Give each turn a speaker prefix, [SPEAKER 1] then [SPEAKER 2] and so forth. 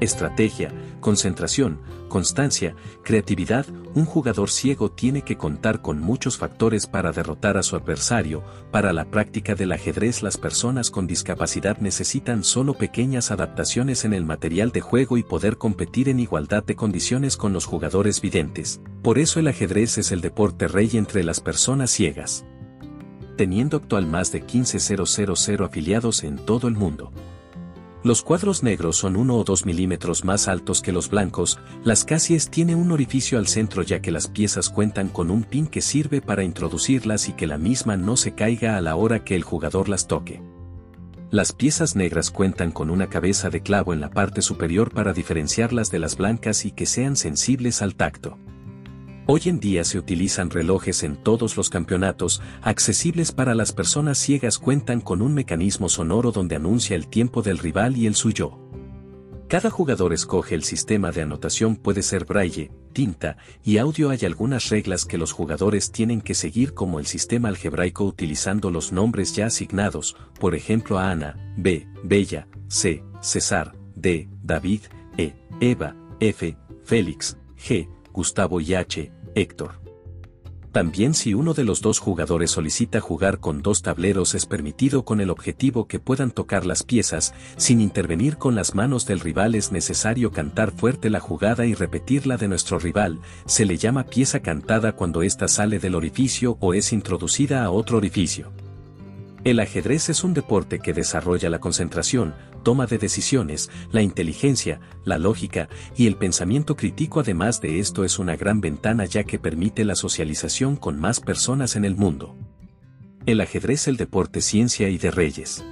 [SPEAKER 1] Estrategia, concentración, constancia, creatividad, un jugador ciego tiene que contar con muchos factores para derrotar a su adversario, para la práctica del ajedrez las personas con discapacidad necesitan solo pequeñas adaptaciones en el material de juego y poder competir en igualdad de condiciones con los jugadores videntes, por eso el ajedrez es el deporte rey entre las personas ciegas. Teniendo actual más de 15.000 afiliados en todo el mundo. Los cuadros negros son 1 o 2 milímetros más altos que los blancos, las casies tiene un orificio al centro ya que las piezas cuentan con un pin que sirve para introducirlas y que la misma no se caiga a la hora que el jugador las toque. Las piezas negras cuentan con una cabeza de clavo en la parte superior para diferenciarlas de las blancas y que sean sensibles al tacto. Hoy en día se utilizan relojes en todos los campeonatos, accesibles para las personas ciegas cuentan con un mecanismo sonoro donde anuncia el tiempo del rival y el suyo. Cada jugador escoge el sistema de anotación puede ser braille, tinta y audio hay algunas reglas que los jugadores tienen que seguir como el sistema algebraico utilizando los nombres ya asignados, por ejemplo a Ana, B, Bella, C, César, D, David, E, Eva, F, Félix, G, Gustavo y H, Héctor. También si uno de los dos jugadores solicita jugar con dos tableros es permitido con el objetivo que puedan tocar las piezas, sin intervenir con las manos del rival es necesario cantar fuerte la jugada y repetirla de nuestro rival, se le llama pieza cantada cuando ésta sale del orificio o es introducida a otro orificio. El ajedrez es un deporte que desarrolla la concentración, toma de decisiones, la inteligencia, la lógica y el pensamiento crítico además de esto es una gran ventana ya que permite la socialización con más personas en el mundo. El ajedrez el deporte ciencia y de reyes.